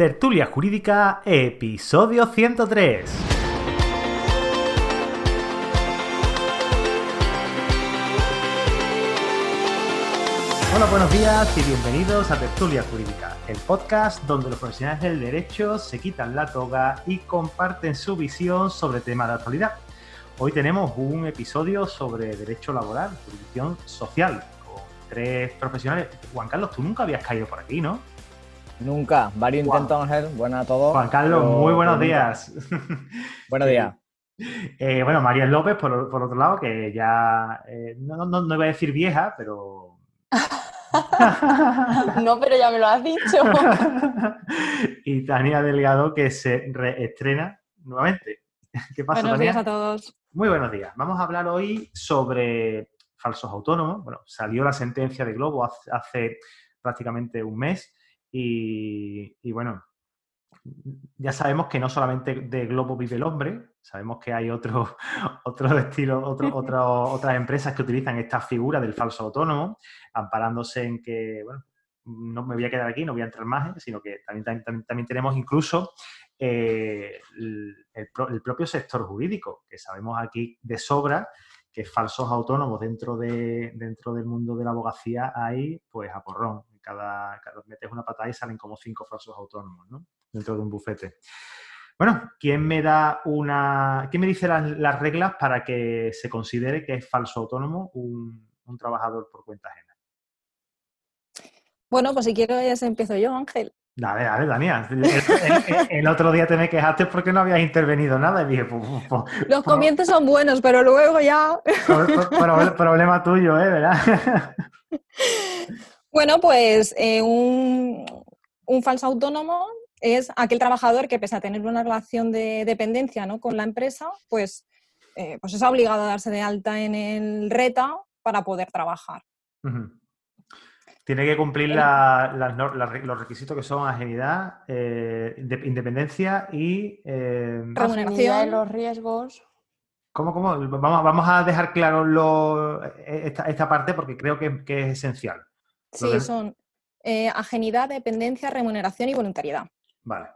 Tertulia Jurídica, episodio 103. Hola, buenos días y bienvenidos a Tertulia Jurídica, el podcast donde los profesionales del derecho se quitan la toga y comparten su visión sobre temas de actualidad. Hoy tenemos un episodio sobre derecho laboral, jurisdicción social, con tres profesionales. Juan Carlos, tú nunca habías caído por aquí, ¿no? Nunca, varios intentos, Ángel. Buenas a todos. Juan Carlos, muy buenos días. Buenos días. Eh, bueno, María López, por, por, otro lado, que ya, eh, no, no, no, iba a decir vieja, pero... no, pero ya me lo has dicho. y Tania Delgado, que se reestrena nuevamente. ¿Qué pasa, Buenos días a todos. Muy buenos días. Vamos a hablar hoy sobre falsos autónomos. Bueno, salió la sentencia de Globo hace, hace prácticamente un mes y, bueno, ya sabemos que no solamente de globo vive el hombre, sabemos que hay otros otro estilos, otro, otras empresas que utilizan esta figura del falso autónomo, amparándose en que, bueno, no me voy a quedar aquí, no voy a entrar más, sino que también, también, tenemos incluso eh, el, el, propio sector jurídico, que sabemos aquí de sobra que falsos autónomos dentro, de, dentro del mundo de la abogacía hay, pues a porrón cada, cada metes una patada y salen como cinco falsos autónomos, ¿no? Dentro de un bufete. Bueno, ¿quién me da una. ¿Quién me dice las, reglas para que se considere que es falso autónomo un, trabajador por cuenta ajena? Bueno, pues si quiero ya se empiezo yo, Ángel. Dale, dale, Daniel. El, otro día te me quejaste porque no habías intervenido nada y dije, pues, pues, pues Los comienzos son buenos, pero luego ya. problema tuyo, ¿eh? ¿Verdad? Bueno, pues eh, un, falso autónomo es aquel trabajador que pese a tener una relación de dependencia ¿no? con la empresa, pues, eh, pues es obligado a darse de alta en el RETA para poder trabajar. Tiene que cumplir los requisitos que son ajenidad, eh, independencia y... remuneración. de los riesgos. ¿Cómo, cómo? Vamos, vamos a dejar claro esta, parte porque creo que es esencial. Sí, son eh, ajenidad, dependencia, remuneración y voluntariedad. Vale.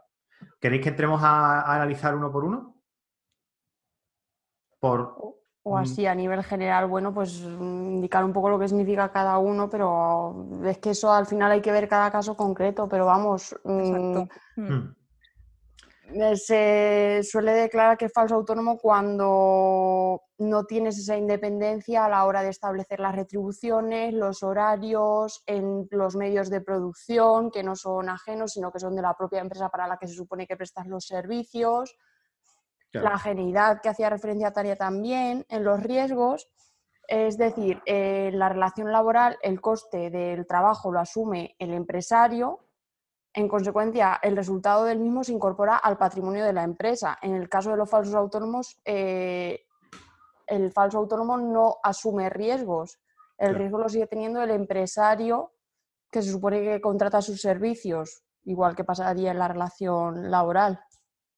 ¿Queréis que entremos a, analizar uno por uno? Por... O así a nivel general, bueno, pues indicar un poco lo que significa cada uno, pero es que eso al final hay que ver cada caso concreto, pero vamos. Exacto. Mm, mm. Eh, se suele declarar que es falso autónomo cuando no tienes esa independencia a la hora de establecer las retribuciones, los horarios, en los medios de producción, que no son ajenos, sino que son de la propia empresa para la que se supone que prestas los servicios. La ajenidad que hacía referencia a Tarea también, en los riesgos, es decir, en la relación laboral el coste del trabajo lo asume el empresario en consecuencia, el resultado del mismo se incorpora al patrimonio de la empresa. En el caso de los falsos autónomos, eh, el falso autónomo no asume riesgos. El riesgo lo sigue teniendo el empresario que se supone que contrata sus servicios, igual que pasaría en la relación laboral.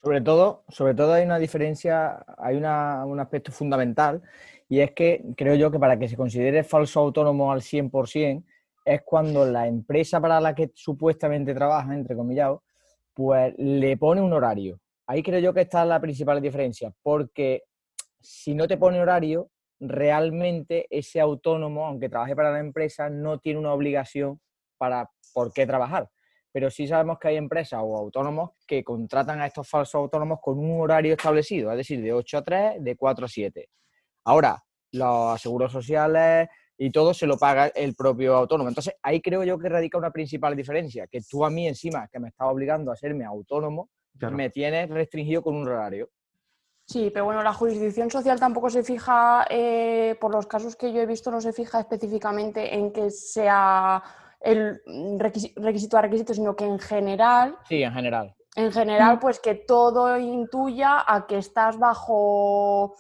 Sobre todo, sobre todo hay una diferencia, hay un aspecto fundamental y es que creo yo que para que se considere falso autónomo al 100%, es cuando la empresa para la que supuestamente trabaja, entre comillas, pues le pone un horario. Ahí creo yo que está la principal diferencia, porque si no te pone horario, realmente ese autónomo, aunque trabaje para la empresa, no tiene una obligación para por qué trabajar. Pero sí sabemos que hay empresas o autónomos que contratan a estos falsos autónomos con un horario establecido, es decir, de 8 a 3, de 4 a 7. Ahora, los seguros sociales, y todo se lo paga el propio autónomo. Entonces, ahí creo yo que radica una principal diferencia, que tú a mí encima, que me estás obligando a serme autónomo, me tienes restringido con un horario. Sí, pero bueno, la jurisdicción social tampoco se fija, eh, por los casos que yo he visto, no se fija específicamente en que sea el requisito a requisito, sino que en general... Sí, en general. En general, pues que todo intuya a que estás bajo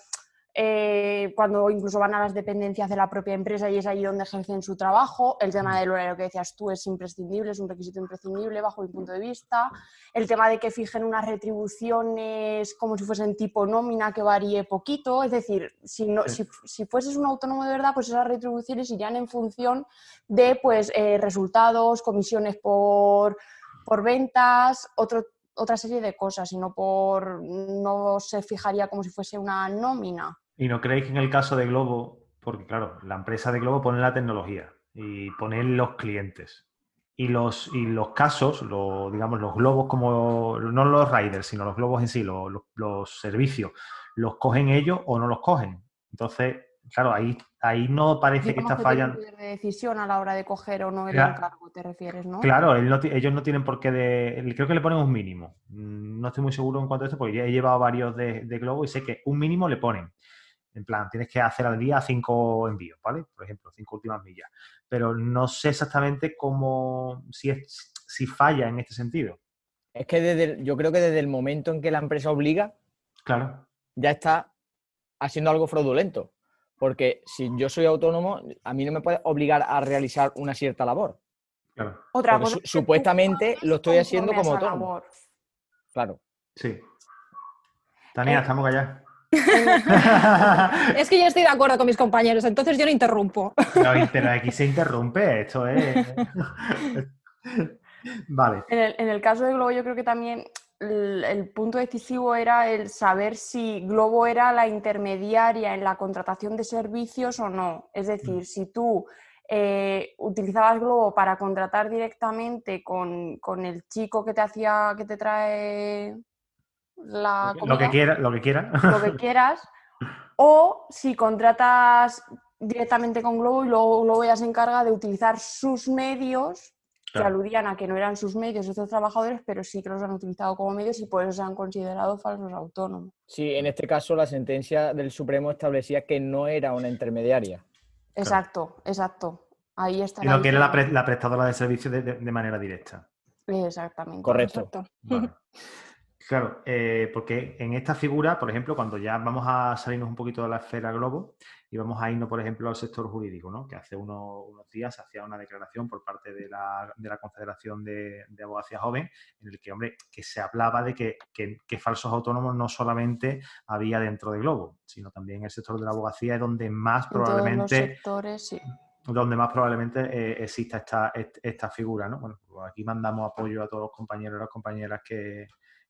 eh, cuando incluso van a las dependencias de la propia empresa y es ahí donde ejercen su trabajo. El tema del horario que decías tú es imprescindible, es un requisito imprescindible bajo mi punto de vista. El tema de que fijen unas retribuciones como si fuesen tipo nómina que varíe poquito. Es decir, si, no, si, si, fueses un autónomo de verdad, pues esas retribuciones irían en función de pues, eh, resultados, comisiones por por ventas, otro, otra serie de cosas, y no por no se fijaría como si fuese una nómina. ¿Y no creéis que en el caso de Globo, porque claro, la empresa de Globo pone la tecnología y pone los clientes? Y los, y los casos, lo, digamos, los globos como, no los riders, sino los globos en sí, los, los- los servicios, ¿los cogen ellos o no los cogen? Entonces, claro, ahí, ahí no parece que está fallando. poder de decisión a la hora de coger o no el Claro. encargo, te refieres, ¿no? Claro, él no ti- ellos no tienen por qué de. Creo que le ponen un mínimo. Mm, No estoy muy seguro en cuanto a esto, porque ya he llevado varios de, de Globo y sé que un mínimo le ponen. En plan, tienes que hacer al día cinco envíos, ¿vale? Por ejemplo, cinco últimas millas. Pero no sé exactamente cómo. si, es, si falla en este sentido. Es que desde el- yo creo que desde el momento en que la empresa obliga, Claro. ya está haciendo algo fraudulento. Porque si yo soy autónomo, a mí no me puede obligar a realizar una cierta labor. Claro. Otra cosa su- supuestamente lo estoy haciendo como autónomo. labor. Claro. Sí. Tania, Eh, estamos callados. Es que yo estoy de acuerdo con mis compañeros, entonces yo no interrumpo. No, pero aquí se interrumpe, esto es. vale. En el, en el caso de Globo, yo creo que también el, el punto decisivo era el saber si Globo era la intermediaria en la contratación de servicios o no. Es decir, si tú eh, utilizabas Globo para contratar directamente con, con el chico que te hacía, que te trae la Lo que quiera, lo que quiera. lo que quieras, o si contratas directamente con Globo y luego Globo ya se encarga de utilizar sus medios que aludían a que no eran sus medios estos trabajadores, pero sí que los han utilizado como medios y por eso se han considerado falsos autónomos. Sí, en este caso la sentencia del Supremo establecía que no era una intermediaria. Exacto, exacto. Ahí está. Sino que era la, pre- la prestadora de servicios de, de- de manera directa. Exactamente. Correcto. Vale. Claro, eh, porque en esta figura, por ejemplo, cuando ya vamos a salirnos un poquito de la esfera globo y vamos a irnos, por ejemplo, al sector jurídico, ¿no? que hace uno- unos días se hacía una declaración por parte de la, de la Confederación de, de Abogacía Joven, en el que, hombre, que se hablaba de que, que- que falsos autónomos no solamente había dentro de Globo, sino también en el sector de la abogacía es donde más En todos los probablemente sectores, sí. donde más probablemente eh, exista esta, est- esta figura, ¿no? Bueno, pues aquí mandamos apoyo a todos los compañeros y las compañeras que,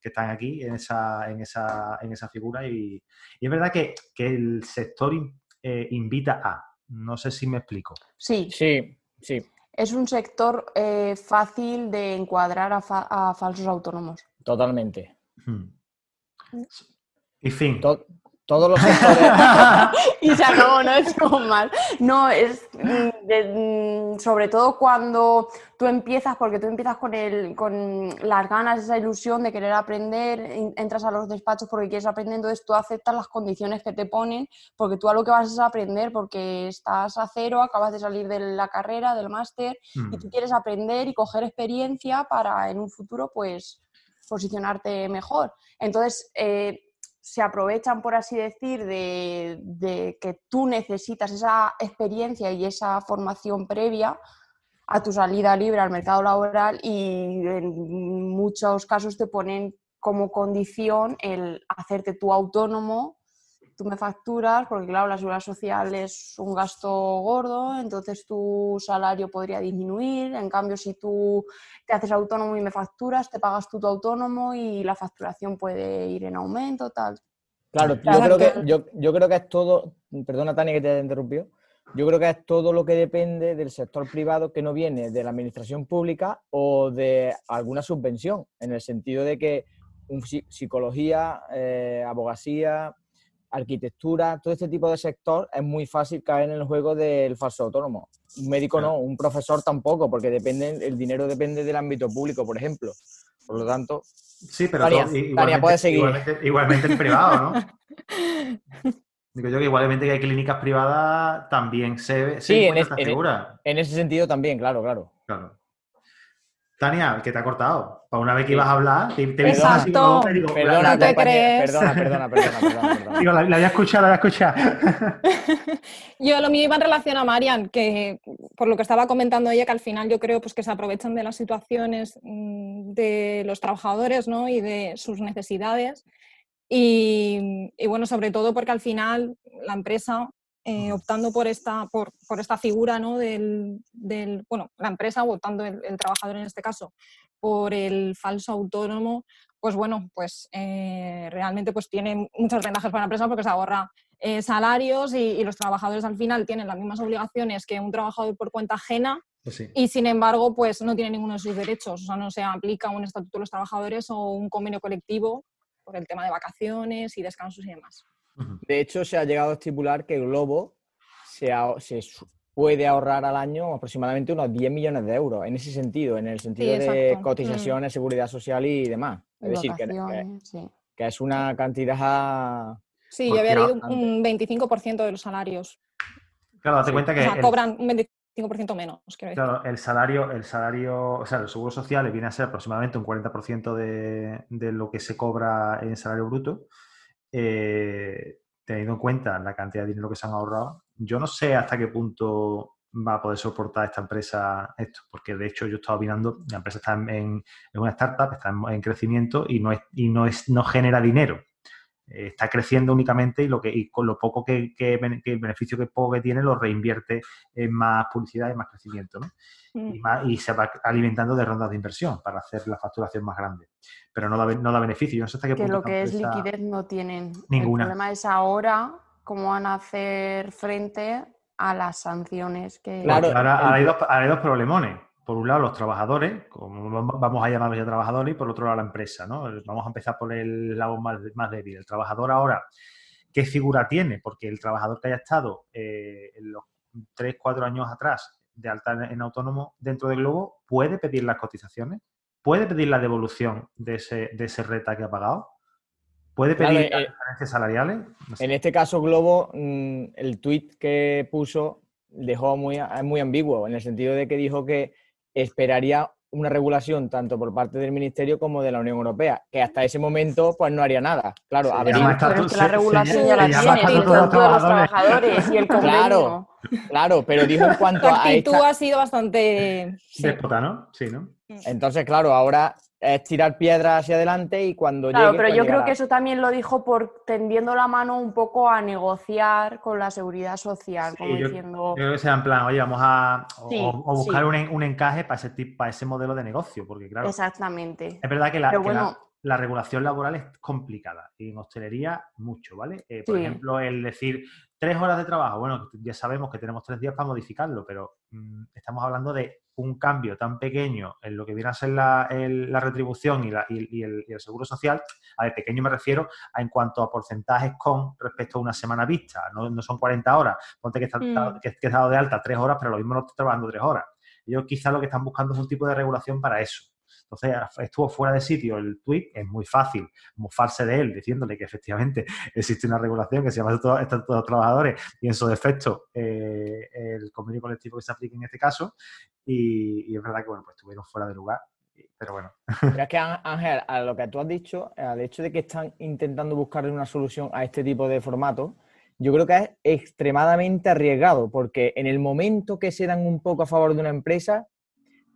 que están aquí en esa, en esa, en esa figura y, y es verdad que, que el sector in- eh, invita a, no sé si me explico. Sí, Sí, sí, es un sector eh, fácil de encuadrar a, fa- a falsos autónomos. totalmente. Hmm. Y fin. To- todos los sectores. y se acabó, no es como mal. No, es mm, de- mm, sobre todo cuando tú empiezas, porque tú empiezas con, el, con las ganas, esa ilusión de querer aprender, en- entras a los despachos porque quieres aprender, entonces tú aceptas las condiciones que te ponen, porque tú a lo que vas es a aprender, porque estás a cero, acabas de salir de la carrera, del máster, y tú quieres aprender y coger experiencia para en un futuro, pues, posicionarte mejor. Entonces, eh, se aprovechan, por así decir, de, que tú necesitas esa experiencia y esa formación previa a tu salida libre al mercado laboral y en muchos casos te ponen como condición el hacerte tú autónomo, tú me facturas, porque claro, la seguridad social es un gasto gordo, entonces tu salario podría disminuir, en cambio si tú te haces autónomo y me facturas, te pagas tú tu autónomo y la facturación puede ir en aumento, tal. Claro, yo creo, que, yo, yo creo que es todo, perdona Tania que te haya interrumpido, yo creo que es todo lo que depende del sector privado que no viene de la administración pública o de alguna subvención, en el sentido de que un psi- psicología, eh, abogacía, arquitectura, todo este tipo de sector es muy fácil caer en el juego del falso autónomo. Un médico no, un profesor tampoco, porque depende, el dinero depende del ámbito público, por ejemplo. Por lo tanto, Sí, pero Tania, todo- Tania, igualmente, puedes seguir. igualmente, igualmente en privado, ¿no? Digo yo que igualmente que hay clínicas privadas también se, se Sí, en es- esta en- en ese sentido también, claro, claro. Claro. Tania, que te ha cortado. Para una vez que Sí. ibas a hablar, te, te he visto así Exacto. como- digo, Perdona, No te crees. perdona, perdona, perdona, perdona, perdona. Digo, la, la había escuchado, la había escuchado. Yo lo mío iba en relación a Marian, que por lo que estaba comentando ella, que al final yo creo pues, que se aprovechan de las situaciones mm, de los trabajadores ¿no? y de sus necesidades. Y, y bueno, sobre todo porque al final la empresa eh, optando por esta, por, por esta figura ¿no? del, del, bueno, la empresa o optando el, el, trabajador en este caso por el falso autónomo, pues bueno, pues eh, realmente pues tiene muchas ventajas para la empresa porque se ahorra eh, salarios y, y, los trabajadores al final tienen las mismas obligaciones que un trabajador por cuenta ajena Pues sí. y sin embargo pues no tiene ninguno de sus derechos, o sea, no se aplica un estatuto de los trabajadores o un convenio colectivo por el tema de vacaciones y descansos y demás. De hecho, se ha llegado a estipular que Globo se, se puede ahorrar al año aproximadamente unos 10 millones de euros en ese sentido, en el sentido de exacto. cotizaciones, seguridad social y demás. Es decir, que, que- sí. que es una cantidad... Sí, yo había leído un 25% de los salarios. Claro, date Sí. cuenta O que sea, el, cobran un 25% menos, quiero decir. claro, el salario, el salario, o sea, el seguro social viene a ser aproximadamente un 40% de, de lo que se cobra en salario bruto. Eh, teniendo en cuenta la cantidad de dinero que se han ahorrado, yo no sé hasta qué punto va a poder soportar esta empresa esto, porque de hecho yo he estado mirando, la empresa está en, en una startup, está en, en crecimiento y no es, y no es, no genera dinero. Eh, está creciendo únicamente y lo que y con lo poco que, que, el beneficio que poco que tiene lo reinvierte en más publicidad y más crecimiento, ¿no? Mm. y, más- y se va alimentando de rondas de inversión para hacer la facturación más grande. Pero no da, no da beneficio. Yo no sé hasta qué Que punto lo que es empresa- liquidez no tienen. Ninguna. El problema es ahora cómo van a hacer frente a las sanciones que... Claro, ahora hay, dos, ahora hay dos problemones. Por un lado, los trabajadores, como vamos- a llamarlos ya trabajadores, y por otro lado, la empresa. ¿no? Vamos a empezar por el lado más, más débil. El trabajador ahora, ¿qué figura tiene? Porque el trabajador que haya estado eh, en los 3, 4 años atrás de alta en, autónomo dentro de Globo, puede pedir las cotizaciones, puede pedir la devolución de ese, de ese reta que ha pagado, puede pedir eh, las diferencias salariales. No sé. En este caso, Globo, mm, el tweet que puso dejó muy, muy ambiguo, en el sentido de que dijo que esperaría una regulación tanto por parte del Ministerio como de la Unión Europea, que hasta ese momento pues no haría nada. Claro, Se habría- llama Pero es estatuto- que la se regulación llama- ya la se llama tiene, el estatuto de los Estatuto de los trabajadores. Trabajadores y el convenio. Claro. Claro, pero dijo en cuanto Tu a actitud esta... ha sido bastante... sí. Déspota, ¿no? Sí, ¿no? Entonces, claro, ahora es tirar piedras hacia adelante y cuando Claro, llegue, pero pues yo creo que eso también lo dijo por tendiendo la mano un poco a negociar con la seguridad social, Sí, como yo- diciendo... Yo creo que sea en plan, oye, vamos a Sí, o buscar sí. un, un encaje para ese, tipo, para ese modelo de negocio, porque claro, Exactamente. es verdad que, la, que la- bueno. la regulación laboral es complicada y en hostelería mucho, ¿vale? Eh, por Sí. ejemplo, el decir tres horas de trabajo, bueno, ya sabemos que tenemos tres días para modificarlo, pero mm, estamos hablando de un cambio tan pequeño en lo que viene a ser la, el- la retribución y, la- y- y el, y el seguro social. A ver, pequeño me refiero a en cuanto a porcentajes con respecto a una semana vista. No, no son 40 horas. Ponte que está, Mm. que, dado de alta tres horas, pero lo mismo no estás trabajando tres horas. Ellos quizás lo que están buscando es un tipo de regulación para eso. Entonces, estuvo fuera de sitio el tweet, es muy fácil mofarse de él, diciéndole que efectivamente existe una regulación que se llama Estatuto de los Trabajadores y en su defecto eh, el convenio colectivo que se aplique en este caso. Y, es verdad que, bueno, pues estuvieron fuera de lugar. Pero bueno, Pero que, Ángel, a lo que tú has dicho, al hecho de que están intentando buscarle una solución a este tipo de formato, yo creo que es extremadamente arriesgado, porque en el momento que se dan un poco a favor de una empresa,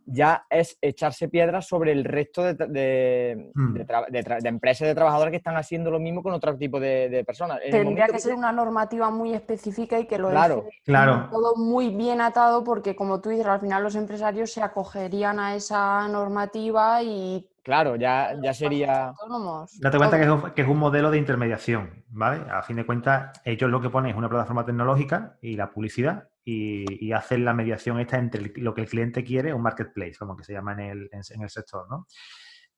ya es echarse piedras sobre el resto de, Hmm. de tra- de tra- de empresas de trabajadores que están haciendo lo mismo con otro tipo de, de personas. En Tendría que ser una normativa muy específica y que lo Claro, deje claro. todo muy bien atado porque, como tú dices, al final los empresarios se acogerían a esa normativa y Claro, ya, ya sería... autónomos. Date cuenta que es, un, que es un modelo de intermediación, ¿vale? A fin de cuentas, ellos lo que ponen es una plataforma tecnológica y la publicidad y, y hacen la mediación esta entre el- lo que el cliente quiere, un marketplace, como que se llama en el, en, en el sector, ¿no?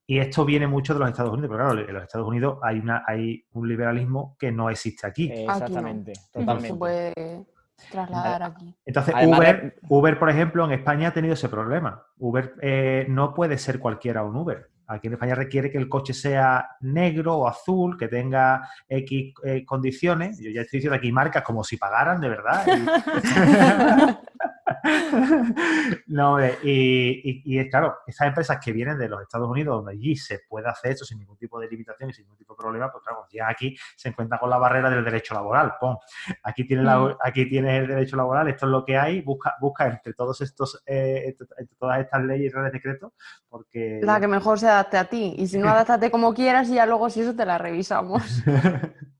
Y esto viene mucho de los Estados Unidos, pero claro, en los Estados Unidos hay, una, hay un liberalismo que no existe aquí. no. Exactamente, No se totalmente. puede trasladar aquí. Entonces, Además Uber, Uber, por ejemplo, en España ha tenido ese problema. Uber eh, no puede ser cualquiera un Uber. Aquí en España requiere que el coche sea negro o azul, que tenga X eh, condiciones. Yo ya estoy diciendo aquí marcas como si pagaran, de verdad. no, y, y- y es claro, esas empresas que vienen de los Estados Unidos, donde allí se puede hacer esto sin ningún tipo de limitación y sin ningún tipo de problema, pues claro, ya aquí se encuentran con la barrera del derecho laboral. Pon, aquí tienes, la- Mm. aquí tienes el derecho laboral, esto es lo que hay, busca, busca entre todos estos, eh, entre, entre todas estas leyes y reales decretos, porque La que mejor se adapte a ti. Y si no, adáptate como quieras y ya luego si eso te la revisamos.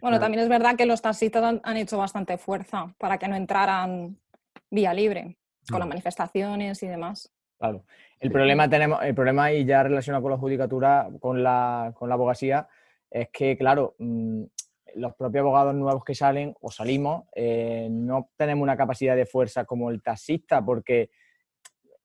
Bueno, también es verdad que los taxistas han, han hecho bastante fuerza para que no entraran vía libre, con las manifestaciones y demás. Claro. El problema tenemos, el problema y ya relacionado con la judicatura, con la, con la abogacía, es que, claro, mm, los propios abogados nuevos que salen o salimos, eh, no tenemos una capacidad de fuerza como el taxista, porque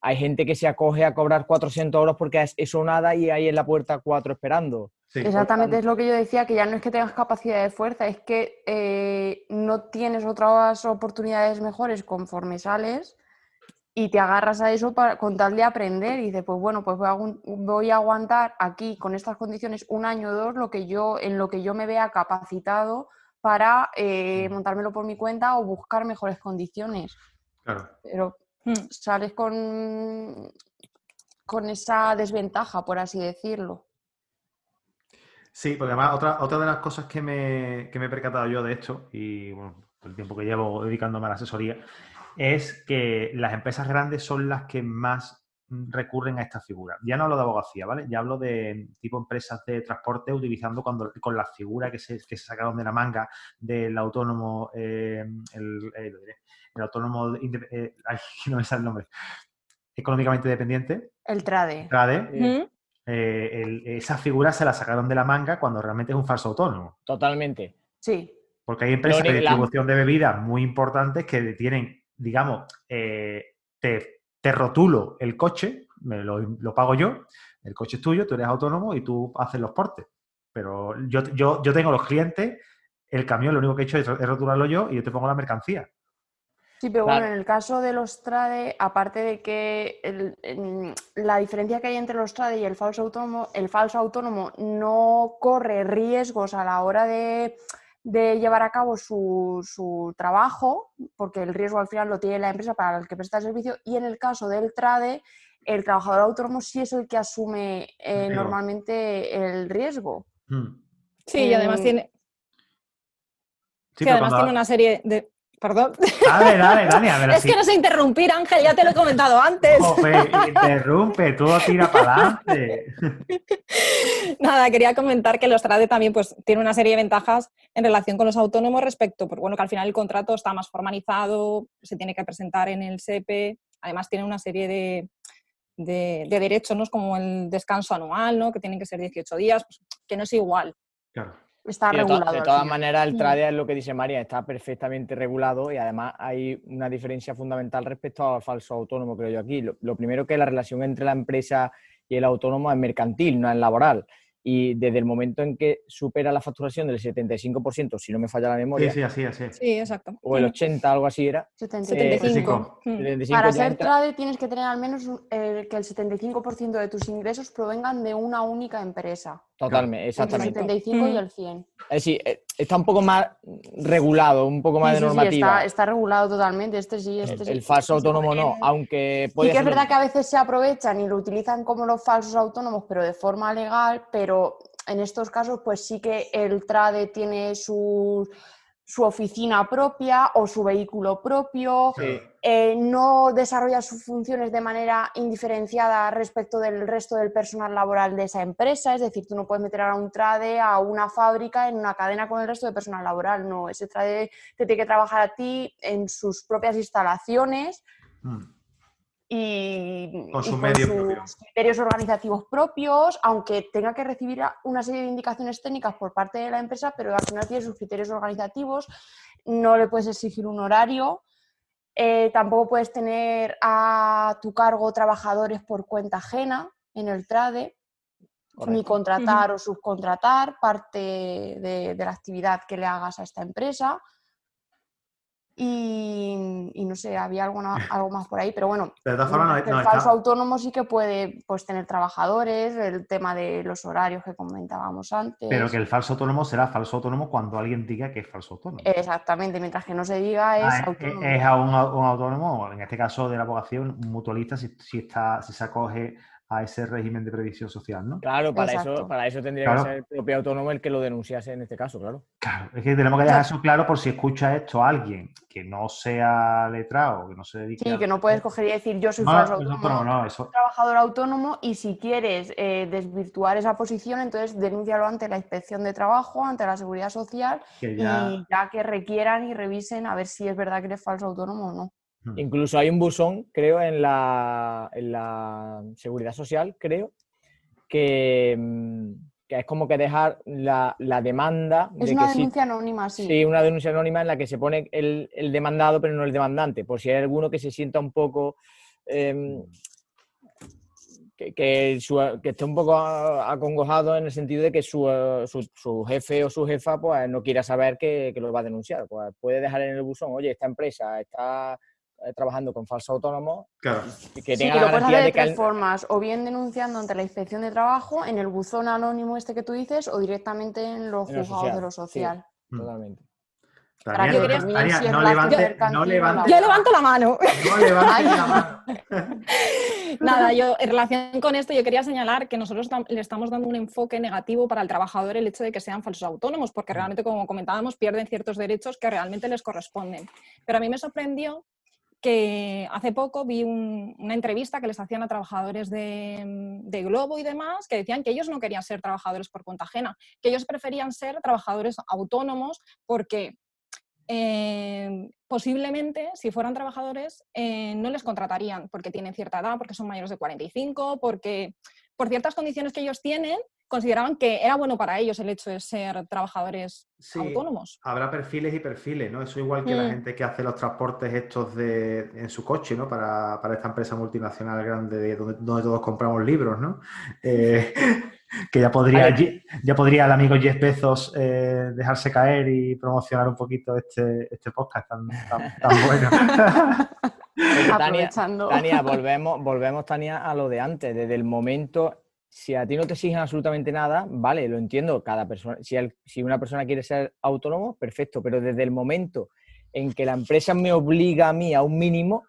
hay gente que se acoge a cobrar 400 euros porque es eso nada y hay en la puerta cuatro esperando. Sí. Exactamente, es lo que yo decía, que ya no es que tengas capacidad de fuerza, es que eh, no tienes otras oportunidades mejores conforme sales y te agarras a eso para, con tal de aprender y dices, pues bueno, pues voy a, voy a aguantar aquí con estas condiciones un año o dos lo que yo, en lo que yo me vea capacitado para eh, montármelo por mi cuenta o buscar mejores condiciones. Claro. Pero Mm. sales con, con esa desventaja, por así decirlo. Sí, porque además otra, otra de las cosas que me, que me he percatado yo de esto, y bueno, el tiempo que llevo dedicándome a la asesoría, es que las empresas grandes son las que más recurren a esta figura. Ya no hablo de abogacía, ¿vale? Ya hablo de tipo empresas de transporte utilizando cuando, con la figura que se, que se sacaron de la manga del autónomo, eh, el, eh, el autónomo, eh, ay, no me sale el nombre, económicamente dependiente, El trade. TRADE, Mm. Eh, el- esa figura se la sacaron de la manga cuando realmente es un falso autónomo. Totalmente. Sí. Porque hay empresas de distribución de bebidas muy importantes que tienen, digamos, eh, te, te rotulo el coche, me lo, lo pago yo, el coche es tuyo, tú eres autónomo y tú haces los portes. Pero yo, yo, yo tengo los clientes, el camión lo único que he hecho es, es rotularlo yo y yo te pongo la mercancía. Sí, pero Claro. bueno, en el caso de los trade, aparte de que el- la diferencia que hay entre los trade y el falso autónomo, el falso autónomo no corre riesgos a la hora de, de llevar a cabo su, su trabajo, porque el riesgo al final lo tiene la empresa para el que presta el servicio, y en el caso del trade, el trabajador autónomo sí es el que asume eh, normalmente el riesgo. Mm. Sí, y además Eh, tiene, Sí, pero además cuando- tiene una serie de... Perdón. Dale, dale, dale, a ver, Es así. que no sé interrumpir, Ángel, ya te lo he comentado antes. Interrumpe, todo tira para adelante. Nada, quería comentar que los trade también pues, tiene una serie de ventajas en relación con los autónomos respecto, pues bueno, que al final el contrato está más formalizado, se tiene que presentar en el SEPE, además tiene una serie de, de- de derechos, ¿no? como el descanso anual, ¿no? que tienen que ser 18 días, pues, que no es igual. Claro. Está Sí, de, to- regulado. de al todas maneras, el Mm. trade es lo que dice María, está perfectamente regulado y además hay una diferencia fundamental respecto al falso autónomo, creo yo aquí. Lo, lo primero que la relación entre la empresa y el autónomo es mercantil, no es laboral. Y desde el momento en que supera la facturación del 75%, si no me falla la Sí, memoria, sí, así, así. Sí, exacto. o el 80, algo así era, 75. 75. Mm. 75 Para ser entra- trade tienes que tener al menos eh, que el 75% de tus ingresos provengan de una única empresa. Totalmente, Entre el exactamente. 75 y Mm. el 100. Es decir, eh, está un poco más regulado, un poco más Sí, de sí, sí, normativa. está, está regulado totalmente. Este sí, este el, sí. el falso sí, autónomo no, aunque Sí puede que es verdad que a veces se aprovechan y lo utilizan como los falsos autónomos, pero de forma legal, pero en estos casos pues sí que el trade tiene su, su oficina propia o su vehículo propio, Sí. eh, no desarrolla sus funciones de manera indiferenciada respecto del resto del personal laboral de esa empresa, es decir, tú no puedes meter a un trade a una fábrica en una cadena con el resto de personal laboral, no, ese trade te tiene que trabajar a ti en sus propias instalaciones Mm. Y, Con y propio. sus criterios organizativos propios, aunque tenga que recibir una serie de indicaciones técnicas por parte de la empresa, pero al final tiene sus criterios organizativos, no le puedes exigir un horario, eh, tampoco puedes tener a tu cargo trabajadores por cuenta ajena en el trade, ni contratar o subcontratar parte de, de la actividad que le hagas a esta empresa. Y, y no sé, había alguna, algo más por ahí, pero bueno, Pero de todas formas, no, el no falso está. autónomo sí que puede pues, tener trabajadores, el tema de los horarios que comentábamos antes. Pero que el falso autónomo será falso autónomo cuando alguien diga que es falso autónomo. Exactamente, mientras que no se diga es Ah, es- autónomo. es a un, au- un autónomo, en este caso de la abogacía, un mutualista, si, si está, si se acoge a ese régimen de previsión social, ¿no? Claro, para eso, para eso tendría Claro. que ser el propio autónomo el que lo denunciase en este caso, claro. Claro, es que tenemos que dejar eso claro por si escucha esto a alguien que no sea letrado, que no se dedique Sí, a- que no puedes coger y decir yo soy No, falso autónomo, no, no, eso, trabajador autónomo y si quieres eh, desvirtuar esa posición, entonces denúncialo ante la inspección de trabajo, ante la seguridad social ya... y ya que requieran y revisen a ver si es verdad que eres falso autónomo o no. Hmm. Incluso hay un buzón, creo, en la, en la seguridad social, creo, que, mm, que es como que dejar la, la demanda Es de una que sí- denuncia anónima, sí. Sí, una denuncia anónima en la que se pone el, el demandado, pero no el demandante, por si hay alguno que se sienta un poco. em, que, que, su- que esté un poco acongojado en el sentido de que su, su- su jefe o su jefa pues, no quiera saber que, que lo va a denunciar. Pues puede dejar en el buzón, oye, esta empresa está trabajando con falso autónomo Claro. y que Sí, tenga que la lo puedes garantía hacer de de que tres al- formas, o bien denunciando ante la inspección de trabajo, en el buzón anónimo este que tú dices, o directamente en los En juzgados de lo sí. social. Hmm. Totalmente. Para que no- Tania, si no levante, no no levante, Yo levanto la mano. no levante la mano. Nada, yo en relación con esto yo quería señalar que nosotros le estamos dando un enfoque negativo para el trabajador el hecho de que sean falsos autónomos, porque realmente, como comentábamos, pierden ciertos derechos que realmente les corresponden. Pero a mí me sorprendió que hace poco vi un- una entrevista que les hacían a trabajadores de, de Globo y demás, que decían que ellos no querían ser trabajadores por cuenta ajena, que ellos preferían ser trabajadores autónomos porque eh, posiblemente, si fueran trabajadores, eh, no les contratarían porque tienen cierta edad, porque son mayores de 45, porque por ciertas condiciones que ellos tienen, consideraban que era bueno para ellos el hecho de ser trabajadores Sí, autónomos. habrá perfiles y perfiles, ¿no? Eso igual que la Mm. gente que hace los transportes estos de, en su coche, ¿no? Para, para esta empresa multinacional grande de donde, donde todos compramos libros, ¿no? Eh, que ya podría, ya podría el amigo Jeff Bezos eh, dejarse caer y promocionar un poquito este, este podcast tan, tan, tan bueno. Tania. Tania, volvemos, volvemos, Tania, a lo de antes. Desde el momento, si a ti no te exigen absolutamente nada, vale, lo entiendo. Cada persona, si, el- si una persona quiere ser autónomo, perfecto. Pero desde el momento en que la empresa me obliga a mí a un mínimo,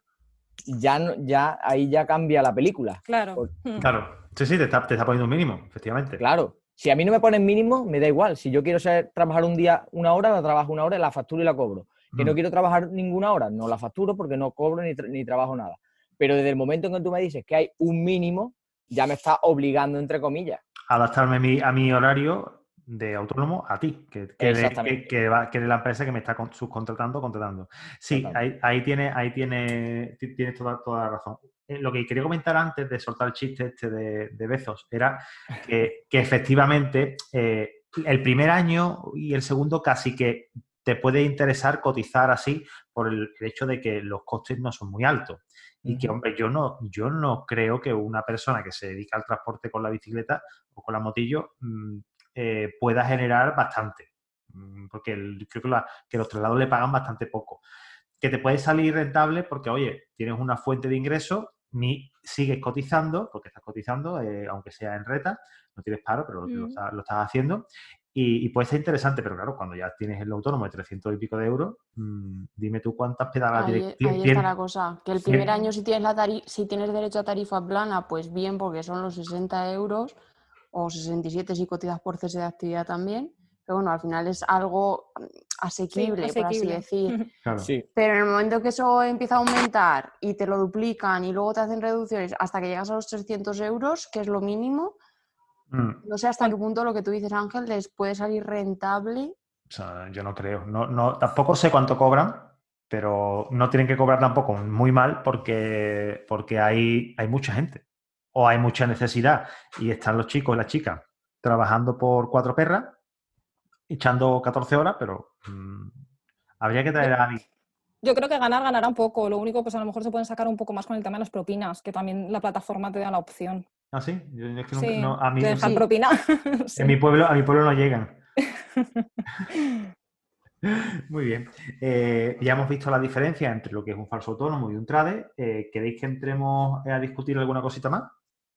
ya, no- ya ahí ya cambia la película. Claro. Por- Mm. Claro, sí, sí, te está, te está poniendo un mínimo, efectivamente. Claro. Si a mí no me ponen mínimo, me da igual. Si yo quiero ser, trabajar un día una hora, la trabajo una hora, la facturo y la cobro. Que no Mm. quiero trabajar ninguna hora, no la facturo porque no cobro ni, tra- ni trabajo nada. Pero desde el momento en que tú me dices que hay un mínimo, ya me está obligando, entre comillas. adaptarme a mi, a mi horario de autónomo a ti, que, que, de- que, que va- que eres la empresa que me está con- subcontratando o contratando. Sí, ahí, ahí tiene, ahí tiene, ti- tienes toda, toda la razón. Eh, Lo que quería comentar antes de soltar el chiste este de, de Bezos era que, que efectivamente eh, el primer año y el segundo casi que te puede interesar cotizar así por el hecho de que los costes no son muy altos. Y que, hombre, yo no, yo no creo que una persona que se dedica al transporte con la bicicleta o con la motillo mm, eh, pueda generar bastante. Mm, Porque el- creo que, la- que los traslados le pagan bastante poco. Que te puede salir rentable porque, oye, tienes una fuente de ingresos, ni sigues cotizando, porque estás cotizando, eh, aunque sea en reta, no tienes paro, pero lo, lo estás, lo estás haciendo. Y, y puede ser interesante, pero claro, cuando ya tienes el autónomo de 300 y pico de euros, mm, dime tú cuántas pedalas Ahí, ahí está la cosa. Que el primer año si tienes, la tari- si tienes derecho a tarifa plana, pues bien, porque son los 60 euros o 67 si cotizas por cese de actividad también. Pero bueno, al final es algo mm, asequible, por así decir. Claro. Sí. Pero en el momento que eso empieza a aumentar y te lo duplican y luego te hacen reducciones hasta que llegas a los 300 euros, que es lo mínimo, Mm. no sé hasta qué punto lo que tú dices, Ángel, les puede salir rentable. O sea, yo no creo. No, no, tampoco sé cuánto cobran, pero no tienen que cobrar tampoco muy mal porque, porque hay, hay mucha gente o hay mucha necesidad y están los chicos y las chicas trabajando por cuatro perras, echando 14 horas, pero mm, habría que traer a alguien. Yo creo que ganar ganará un poco. Lo único, pues a lo mejor se pueden sacar un poco más con el tema de las propinas, que también la plataforma te da la opción. ¿Ah, sí? Yo- es que nunca- Sí, no, a mí te dejan sí, propina. Sí. en mi pueblo, a mi pueblo no llegan. Muy bien. Eh, ya hemos visto la diferencia entre lo que es un falso autónomo y un trade. Eh, ¿Queréis que entremos a discutir alguna cosita más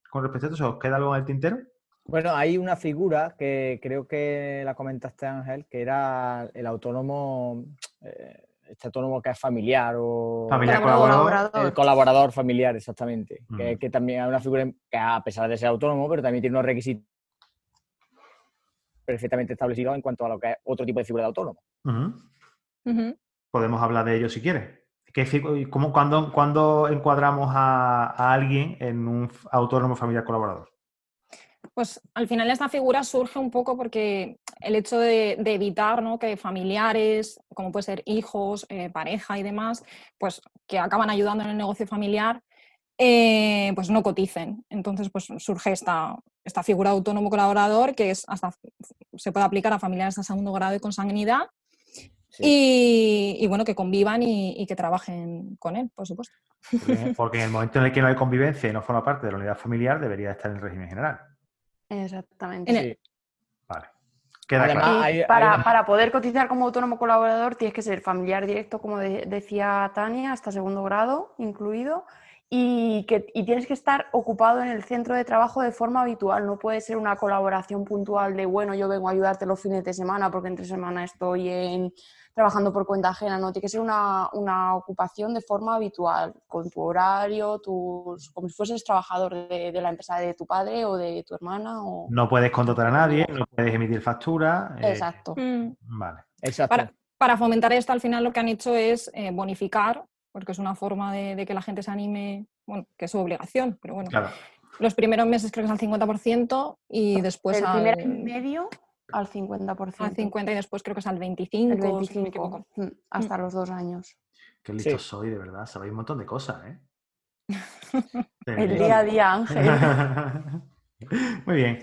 con respecto a eso? ¿Os queda algo en el tintero? Bueno, hay una figura que creo que la comentaste, Ángel, que era el autónomo, eh, este autónomo que es familiar o... Familiar Colaborador. El colaborador familiar, exactamente. Mm. Que, que también es una figura que a pesar de ser autónomo, pero también tiene unos requisitos perfectamente establecidos en cuanto a lo que es otro tipo de figura de autónomo. Podemos hablar de ello si quieres. ¿Qué figu- y cómo, cuándo, cuándo encuadramos a, a alguien en un autónomo familiar colaborador? Pues al final esta figura surge un poco porque el hecho de, de evitar ¿no? que familiares, como puede ser hijos, eh, pareja y demás, pues que acaban ayudando en el negocio familiar, eh, pues no coticen. Entonces pues surge esta, esta figura de autónomo colaborador que es hasta se puede aplicar a familiares de segundo grado y consanguinidad Sí. y, y, bueno, que convivan y, y que trabajen con él, por supuesto. Porque, porque en el momento en el que no hay convivencia y no forma parte de la unidad familiar, debería estar en el régimen general. Exactamente. En el- Sí. Vale. Queda Además, claro. Y hay- para, hay- para poder cotizar como autónomo colaborador tienes que ser familiar directo, como de- decía Tania, hasta segundo grado incluido, y, que, y tienes que estar ocupado en el centro de trabajo de forma habitual. No puede ser una colaboración puntual de, bueno, yo vengo a ayudarte los fines de semana porque entre semana estoy en, trabajando por cuenta ajena. No, tiene que ser una, una ocupación de forma habitual, con tu horario, tus, como si fueses trabajador de, de la empresa de tu padre o de tu hermana. O... No puedes contratar a nadie, no puedes emitir factura. eh, Exacto. Mm. Vale. Exacto. Para, para fomentar esto, al final lo que han hecho es eh, bonificar, porque es una forma de, de que la gente se anime, bueno, que es su obligación, pero bueno, Claro. los primeros meses creo que es al 50% y después el al, primer año y medio al 50%. al 50% y después creo que es al 25%, El si no me 25, equivoco. mm, hasta los dos años. Qué listo Sí. soy, de verdad. Sabéis un montón de cosas, ¿eh? El día a día, Ángel. Muy bien.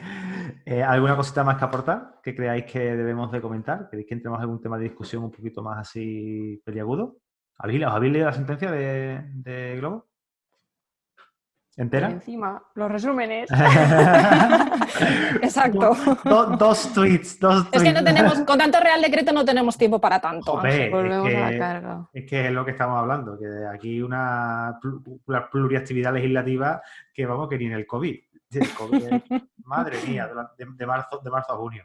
Eh, ¿Alguna cosita más que aportar que creáis que debemos de comentar? ¿Queréis que entremos en algún tema de discusión un poquito más así peliagudo? ¿Habéis, ¿Os habéis leído la sentencia de, de Globo? Y ¿Entera? encima, los resúmenes. Exacto. Do- dos tweets, dos Es que no tweets. tenemos, con tanto Real Decreto no tenemos tiempo para tanto. Joder. Es Volvemos a que- la carga. Es que es lo que estamos hablando, que aquí una una pluriactividad legislativa que vamos que ni en el COVID. El COVID es- madre mía, de, de marzo, de marzo a junio.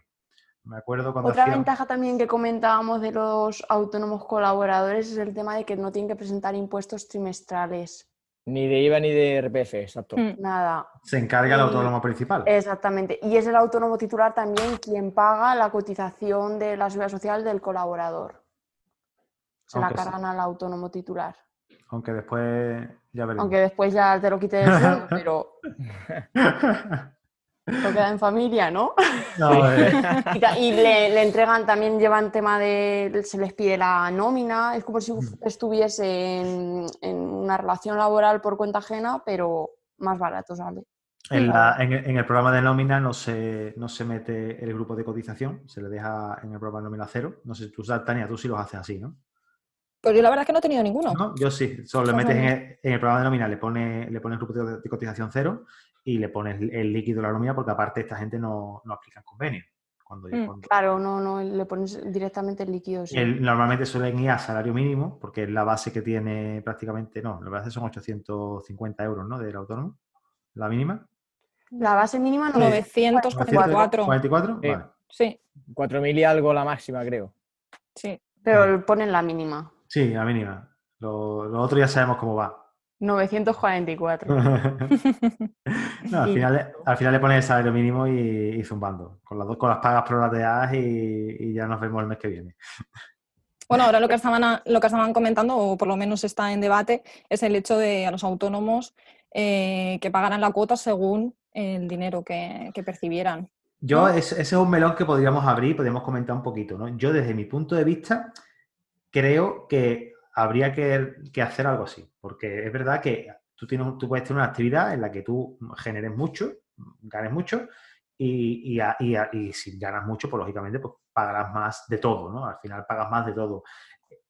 Me acuerdo cuando Otra ventaja también que comentábamos de los autónomos colaboradores es el tema de que no tienen que presentar impuestos trimestrales. Ni de IVA ni de RPF, exacto. Mm. Nada. se encarga el autónomo principal. Exactamente. Y es el autónomo titular también quien paga la cotización de la seguridad social del colaborador. Se la sí. cargan al autónomo titular. Aunque después ya veremos. Aunque después ya te lo quite del sueldo, pero lo queda en familia, ¿no? No, eh, Y, le, le entregan, también llevan tema de, se les pide la nómina, es como si estuviese en, en una relación laboral por cuenta ajena, pero más barato sale. en, la- en el, en el programa de nómina no se, no se mete el grupo de cotización, se le deja en el programa de nómina cero. No sé, tú, Tania, tú sí los haces así, ¿no? Pues yo la verdad es que no he tenido ninguno. ¿No? Yo sí, solo le metes en el, en el programa de nómina, le pones le pones el grupo de, de cotización cero y le pones el, líquido de la nómina porque aparte esta gente no, no aplica convenio. Cuando, Mm, cuando- Claro, no, no, le pones directamente el líquido. sí. el- normalmente suelen ir a salario mínimo porque es la base que tiene prácticamente, no, la base son 850 euros, ¿no? Del autónomo, la mínima. La base mínima no 944. 44, Sí. vale. Sí, 4.000 y algo la máxima, creo. sí. pero ponen la mínima. Sí, la mínima. Lo, lo otro ya sabemos cómo va. 944. No, al, Y- final, al final le pones el salario mínimo y, y zumbando. Con las dos con las pagas prorrateadas y, y ya nos vemos el mes que viene. Bueno, ahora lo que, estaban a- lo que estaban comentando, o por lo menos está en debate, es el hecho de a los autónomos eh, que pagaran la cuota según el dinero que, que percibieran. Yo, ¿No? es- ese es un melón que podríamos abrir, podríamos comentar un poquito, ¿no? Yo, desde mi punto de vista, creo que habría que, que hacer algo así. Porque es verdad que tú, tienes, tú puedes tener una actividad en la que tú generes mucho, ganes mucho, y, y y y si ganas mucho, pues lógicamente pues, pagarás más de todo, ¿no? Al final pagas más de todo.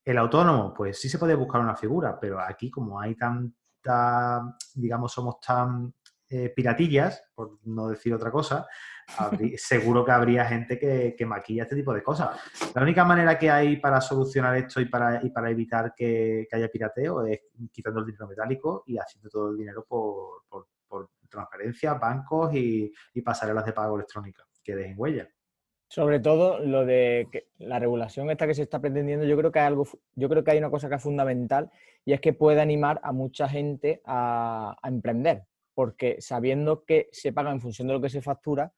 El autónomo, pues sí se puede buscar una figura, pero aquí como hay tanta, digamos, somos tan eh, piratillas, por no decir otra cosa, habrí- seguro que habría gente que, que maquilla este tipo de cosas. La única manera que hay para solucionar esto y para, y para evitar que, que haya pirateo es quitando el dinero metálico y haciendo todo el dinero por, por, por transferencias, bancos y, y pasarelas de pago electrónica que dejen huella. Sobre todo lo de que la regulación esta que se está pretendiendo, yo creo que hay algo, yo creo que hay una cosa que es fundamental y es que puede animar a mucha gente a, emprender, porque sabiendo que se paga en función de lo que se factura,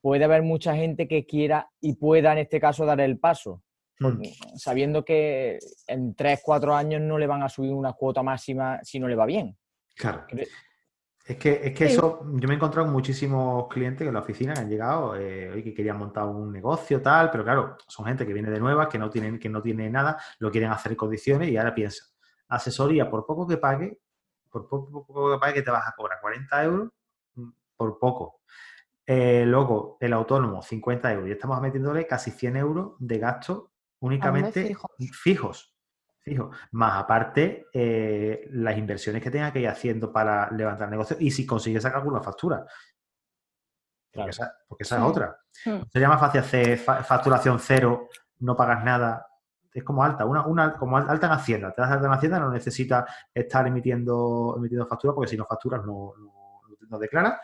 puede haber mucha gente que quiera y pueda en este caso dar el paso, hmm. sabiendo que en 3, 4 años no le van a subir una cuota máxima si no le va bien. Claro. Es que, es que eso, yo me he encontrado muchísimos clientes que en la oficina han llegado, eh, que querían montar un negocio, tal, pero claro, son gente que viene de nuevas, que no tienen, que no tiene nada, lo quieren hacer en condiciones y ahora piensa, asesoría, por poco que pague, por poco, que pague que te vas a cobrar 40 euros, mm, por poco. Eh, luego, el autónomo, 50 euros. Y estamos metiéndole casi 100 euros de gasto únicamente fijos fijo. Más aparte, eh, las inversiones que tenga que ir haciendo para levantar el negocio y si consigue sacar alguna factura. Porque, esa, es otra. Hmm. Sería más fácil hacer facturación cero, no pagas nada. Es como alta, una, una, como alta en Hacienda. Te das alta en Hacienda, no necesitas estar emitiendo, emitiendo factura porque si no facturas no, no, no declaras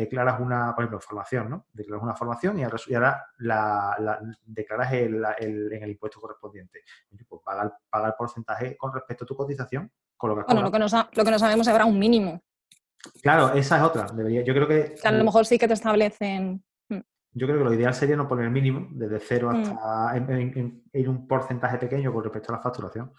declaras una, por ejemplo, formación, ¿no? Declaras una formación y ahora, la, declaras el, en el impuesto correspondiente. Pues paga, el, porcentaje con respecto a tu cotización. Con lo que bueno, lo que, no, lo que no sabemos habrá un mínimo. Claro, esa es otra. Debería, yo creo que... a lo mejor sí que te establecen... Yo creo que lo ideal sería no poner el mínimo, desde cero hmm. hasta en, un porcentaje pequeño con respecto a la facturación.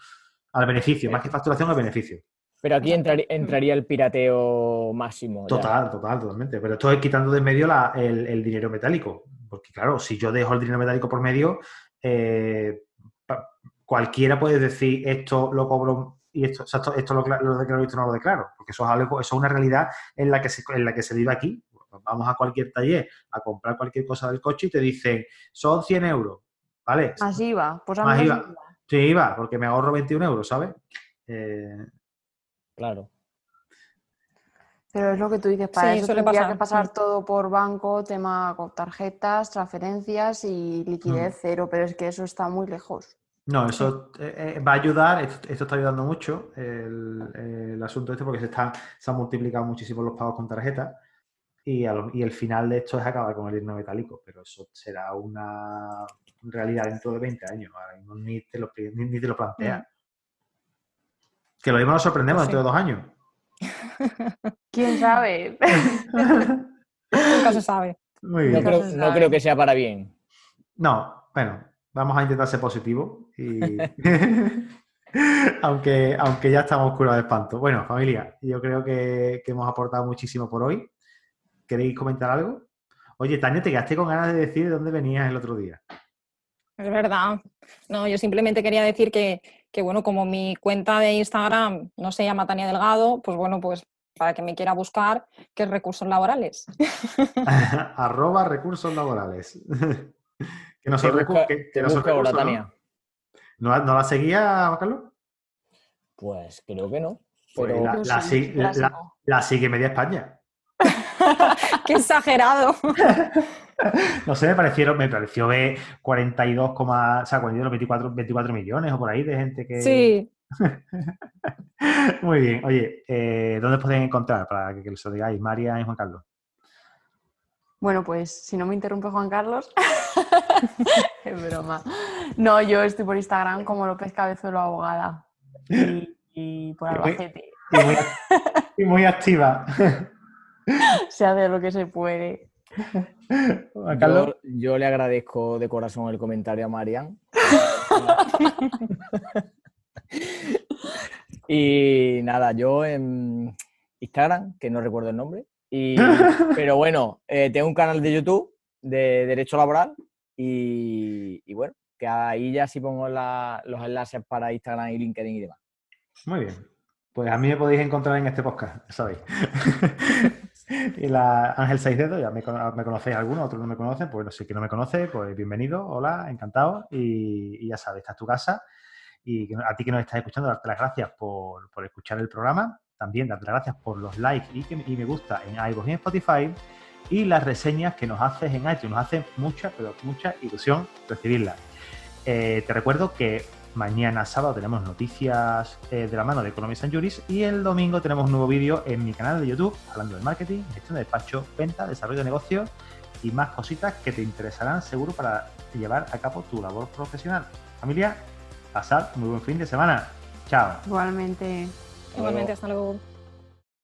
Al beneficio, más que facturación, al beneficio. Pero aquí entraría el pirateo máximo. Total, total, totalmente. Pero esto es quitando de medio el, dinero metálico. Porque claro, si yo dejo el dinero metálico por medio, eh, cualquiera puede decir esto lo cobro y esto, esto, lo, declaro y esto no lo declaro. Porque eso es algo, eso es una realidad en la que se, en la que se vive aquí. Vamos a cualquier taller a comprar cualquier cosa del coche y te dicen, son 100 euros. ¿Vale? Más IVA. Pues más IVA. Sí, IVA, porque me ahorro 21 euros, ¿sabes? Eh, Claro. Pero es lo que tú dices, para eso tendría que pasar todo por banco, tema con tarjetas, transferencias y liquidez mm. cero, pero es que eso está muy lejos. No, eso eh, eh, va a ayudar, esto, está ayudando mucho el, asunto este porque se, están, se han multiplicado muchísimo los pagos con tarjeta y, y, el final de esto es acabar con el dinero metálico, pero eso será una realidad dentro de 20 años, ni te lo, ni, te lo planteas. Mm. Que lo mismo nos sorprendemos pues dentro de dos años. ¿Quién sabe? Nunca se sabe. No, creo, que sea para bien. No, bueno, vamos a intentar ser positivos y... aunque, aunque ya estamos curados de espanto. Bueno, familia, yo creo que, hemos aportado muchísimo por hoy. ¿Queréis comentar algo? Oye, Tania, te quedaste con ganas de decir de dónde venías el otro día. Es verdad. No, yo simplemente quería decir que, que bueno, como mi cuenta de Instagram no se llama Tania Delgado, pues bueno, pues para que me quiera buscar, ¿qué recursos laborales? Arroba recursos laborales. que no son, recursos. ¿no? Tania. ¿No, la seguía, Carlos? Pues creo que no. Pues la, sigue media España. ¡Qué exagerado! no sé, me parecieron, me pareció ver 42, o sea, 42, 24, 24 millones o por ahí de gente que. Sí. Muy bien. Oye, eh, ¿dónde pueden encontrar para que, les lo digáis, María y Juan Carlos? Bueno, pues si no me interrumpe Juan Carlos, es broma. No, yo estoy por Instagram como López Cabezuelo Abogada y, por Albacete. y muy activa. Se hace lo que se puede. Yo, le agradezco de corazón el comentario a Marian. y nada, yo en Instagram, que no recuerdo el nombre, pero bueno, eh, tengo un canal de YouTube de Derecho Laboral y, bueno, que ahí ya sí pongo los enlaces para Instagram y LinkedIn y demás. Muy bien. Pues a mí me podéis encontrar en este podcast, sabéis. Y la Ángel Seis Dedos, ya me, conocéis algunos, otros no me conocen, pues no sé que no me conoce, pues bienvenido, hola, encantado. Y, ya sabes, esta es tu casa. Y a ti que nos estás escuchando, darte las gracias por, escuchar el programa. También darte las gracias por los likes y, me gusta en iVoox y en Spotify. Y las reseñas que nos haces en iTunes. Nos hace mucha, pero mucha ilusión recibirlas. Eh, te recuerdo que Mañana sábado tenemos noticias eh, de la mano de Economies and Juris y el domingo tenemos un nuevo vídeo en mi canal de YouTube hablando de marketing, gestión de despacho, venta, desarrollo de negocios y más cositas que te interesarán seguro para llevar a cabo tu labor profesional. Familia, pasad muy buen fin de semana. Chao. Igualmente. Igualmente, hasta luego.